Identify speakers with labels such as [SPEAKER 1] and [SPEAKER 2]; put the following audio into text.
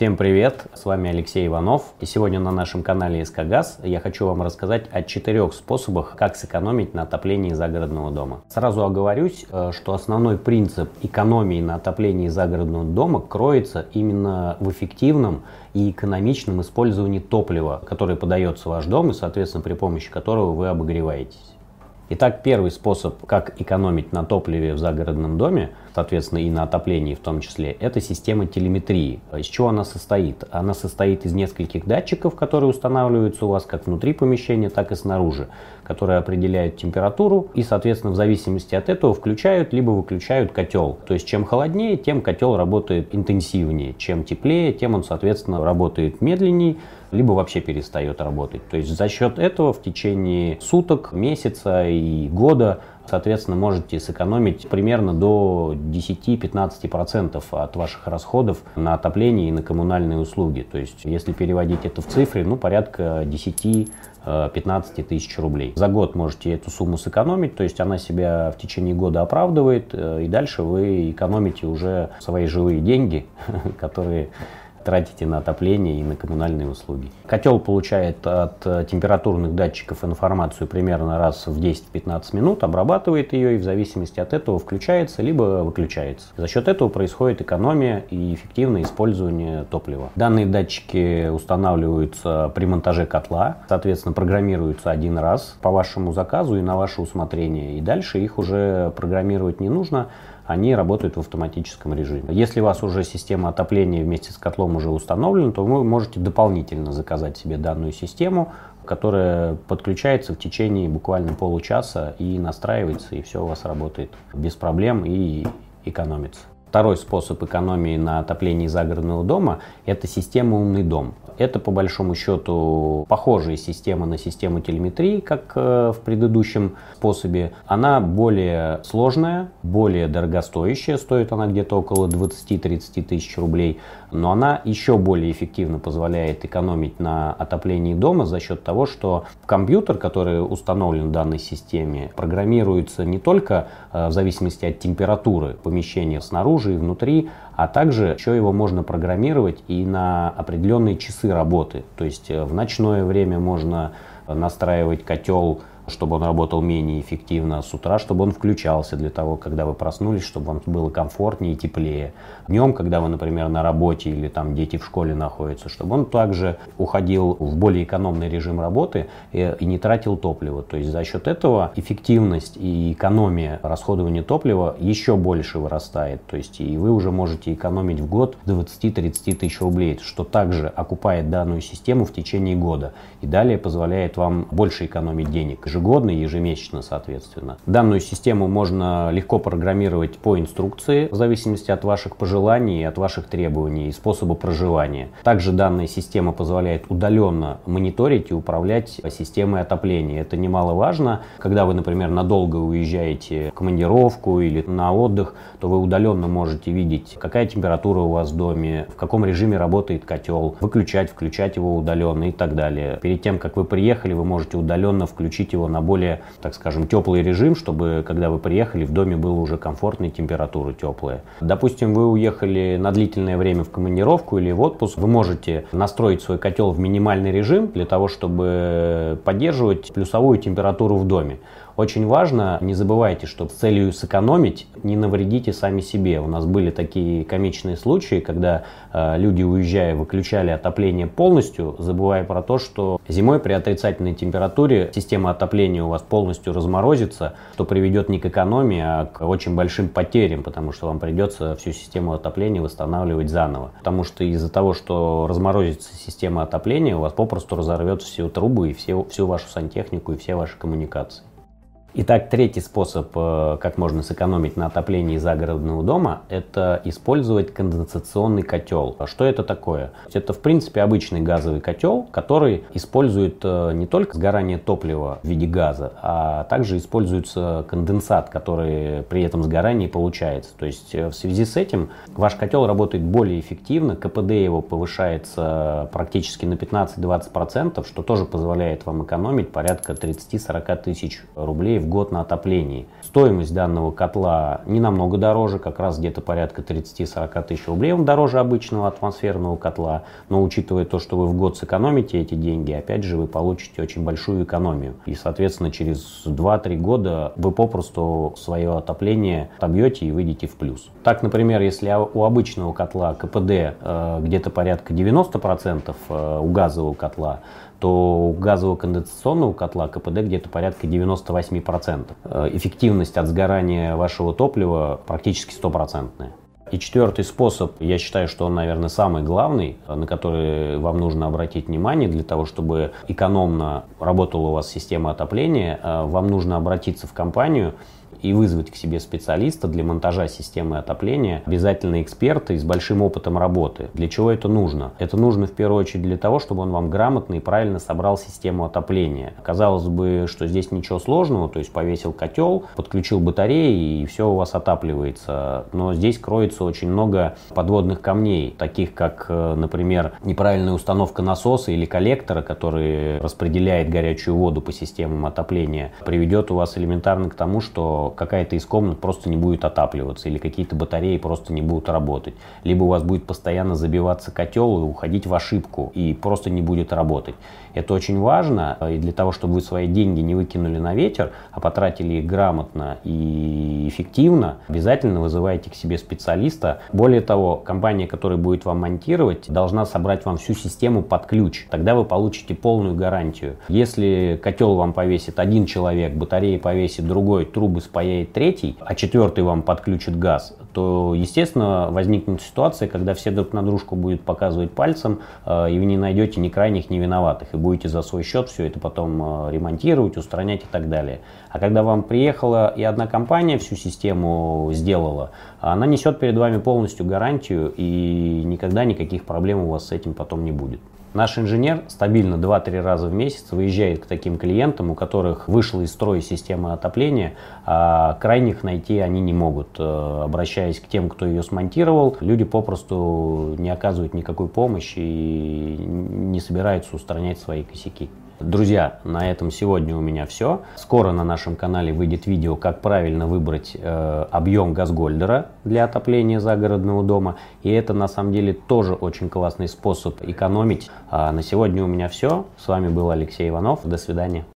[SPEAKER 1] Всем привет, с вами Алексей Иванов. И сегодня на нашем канале СК Газ я хочу вам рассказать о четырех способах, как сэкономить на отоплении загородного дома. Сразу оговорюсь, э, что основной принцип экономии на отоплении загородного дома кроется именно в эффективном и экономичном использовании топлива, которое подается в ваш дом и, соответственно, при помощи которого вы обогреваетесь. Итак, первый способ, как экономить на топливе в загородном доме, соответственно, и на отоплении в том числе, это система телеметрии. Из чего она состоит? Она состоит из нескольких датчиков, которые устанавливаются у вас как внутри помещения, так и снаружи, которые определяют температуру и, соответственно, в зависимости от этого включают либо выключают котел. То есть, чем холоднее, тем котел работает интенсивнее, чем теплее, тем он, соответственно, работает медленнее, либо вообще перестает работать. То есть за счет этого в течение суток, месяца и года соответственно, можете сэкономить примерно до 10-15% от ваших расходов на отопление и на коммунальные услуги. То есть, если переводить это в цифры, ну, порядка 10 15 тысяч рублей. За год можете эту сумму сэкономить, то есть она себя в течение года оправдывает, э, и дальше вы экономите уже свои живые деньги, которые тратите на отопление и на коммунальные услуги. Котел получает от э, температурных датчиков информацию примерно раз в 10-15 минут, обрабатывает ее и в зависимости от этого включается либо выключается. За счет этого происходит экономия и эффективное использование топлива. Данные датчики устанавливаются при монтаже котла, соответственно программируются один раз по вашему заказу и на ваше усмотрение. И дальше их уже программировать не нужно, они работают в автоматическом режиме. Если у вас уже система отопления вместе с котлом уже установлена, то вы можете дополнительно заказать себе данную систему, которая подключается в течение буквально получаса и настраивается, и все у вас работает без проблем и экономится. Второй способ экономии на отоплении загородного дома – это система «Умный дом». Это, по большому счету, похожая система на систему телеметрии, как э, в предыдущем способе. Она более сложная, более дорогостоящая, стоит она где-то около 20-30 тысяч рублей, но она еще более эффективно позволяет экономить на отоплении дома за счет того, что компьютер, который установлен в данной системе, программируется не только э, в зависимости от температуры помещения снаружи, снаружи и внутри, а также еще его можно программировать и на определенные часы работы. То есть э, в ночное время можно настраивать котел чтобы он работал менее эффективно с утра, чтобы он включался для того, когда вы проснулись, чтобы вам было комфортнее и теплее. Днем, когда вы, например, на работе или там дети в школе находятся, чтобы он также уходил в более экономный режим работы и, и не тратил топливо. То есть за счет этого эффективность и экономия расходования топлива еще больше вырастает. То есть и вы уже можете экономить в год 20-30 тысяч рублей, что также окупает данную систему в течение года и далее позволяет вам больше экономить денег ежегодно ежемесячно, соответственно. Данную систему можно легко программировать по инструкции, в зависимости от ваших пожеланий, от ваших требований и способа проживания. Также данная система позволяет удаленно мониторить и управлять системой отопления. Это немаловажно. Когда вы, например, надолго уезжаете в командировку или на отдых, то вы удаленно можете видеть, какая температура у вас в доме, в каком режиме работает котел, выключать, включать его удаленно и так далее. Перед тем, как вы приехали, вы можете удаленно включить его на более, так скажем, теплый режим, чтобы, когда вы приехали, в доме было уже комфортная температура теплая. Допустим, вы уехали на длительное время в командировку или в отпуск, вы можете настроить свой котел в минимальный режим для того, чтобы поддерживать плюсовую температуру в доме. Очень важно, не забывайте, что с целью сэкономить не навредите сами себе. У нас были такие комичные случаи, когда э, люди, уезжая, выключали отопление полностью, забывая про то, что зимой при отрицательной температуре система отопления у вас полностью разморозится, что приведет не к экономии, а к очень большим потерям, потому что вам придется всю систему отопления восстанавливать заново. Потому что из-за того, что разморозится система отопления, у вас попросту разорвется все трубы и все, всю вашу сантехнику и все ваши коммуникации. Итак, третий способ, э, как можно сэкономить на отоплении загородного дома, это использовать конденсационный котел. А что это такое? Это, в принципе, обычный газовый котел, который использует э, не только сгорание топлива в виде газа, а также используется конденсат, который при этом сгорании получается. То есть э, в связи с этим ваш котел работает более эффективно, КПД его повышается практически на 15-20%, что тоже позволяет вам экономить порядка 30-40 тысяч рублей в год на отоплении. Стоимость данного котла не намного дороже, как раз где-то порядка 30-40 тысяч рублей. Он дороже обычного атмосферного котла, но учитывая то, что вы в год сэкономите эти деньги, опять же вы получите очень большую экономию. И, соответственно, через 2-3 года вы попросту свое отопление отобьете и выйдете в плюс. Так, например, если у обычного котла КПД э, где-то порядка 90% э, у газового котла, то у газового конденсационного котла КПД где-то порядка 98%. Э, эффективность от сгорания вашего топлива практически стопроцентная. И четвертый способ, я считаю, что он, наверное, самый главный, на который вам нужно обратить внимание для того, чтобы экономно работала у вас система отопления, э, вам нужно обратиться в компанию и вызвать к себе специалиста для монтажа системы отопления, обязательно эксперта с большим опытом работы. Для чего это нужно? Это нужно в первую очередь для того, чтобы он вам грамотно и правильно собрал систему отопления. Казалось бы, что здесь ничего сложного, то есть повесил котел, подключил батареи и все у вас отапливается. Но здесь кроется очень много подводных камней, таких как, э, например, неправильная установка насоса или коллектора, который распределяет горячую воду по системам отопления, приведет у вас элементарно к тому, что какая-то из комнат просто не будет отапливаться или какие-то батареи просто не будут работать. Либо у вас будет постоянно забиваться котел и уходить в ошибку и просто не будет работать. Это очень важно, и для того, чтобы вы свои деньги не выкинули на ветер, а потратили их грамотно и эффективно, обязательно вызывайте к себе специалиста. Более того, компания, которая будет вам монтировать, должна собрать вам всю систему под ключ. Тогда вы получите полную гарантию. Если котел вам повесит один человек, батареи повесит другой, трубы спаяет третий, а четвертый вам подключит газ, то, естественно, возникнет ситуация, когда все друг на дружку будут показывать пальцем, э, и вы не найдете ни крайних, ни виноватых, и будете за свой счет все это потом э, ремонтировать, устранять и так далее. А когда вам приехала и одна компания всю систему сделала, она несет перед вами полностью гарантию, и никогда никаких проблем у вас с этим потом не будет. Наш инженер стабильно 2-3 раза в месяц выезжает к таким клиентам, у которых вышла из строя система отопления, а крайних найти они не могут. Э, обращаясь к тем, кто ее смонтировал, люди попросту не оказывают никакой помощи и не собираются устранять свои косяки. Друзья, на этом сегодня у меня все. Скоро на нашем канале выйдет видео, как правильно выбрать э, объем газгольдера для отопления загородного дома. И это на самом деле тоже очень классный способ экономить. А на сегодня у меня все. С вами был Алексей Иванов. До свидания.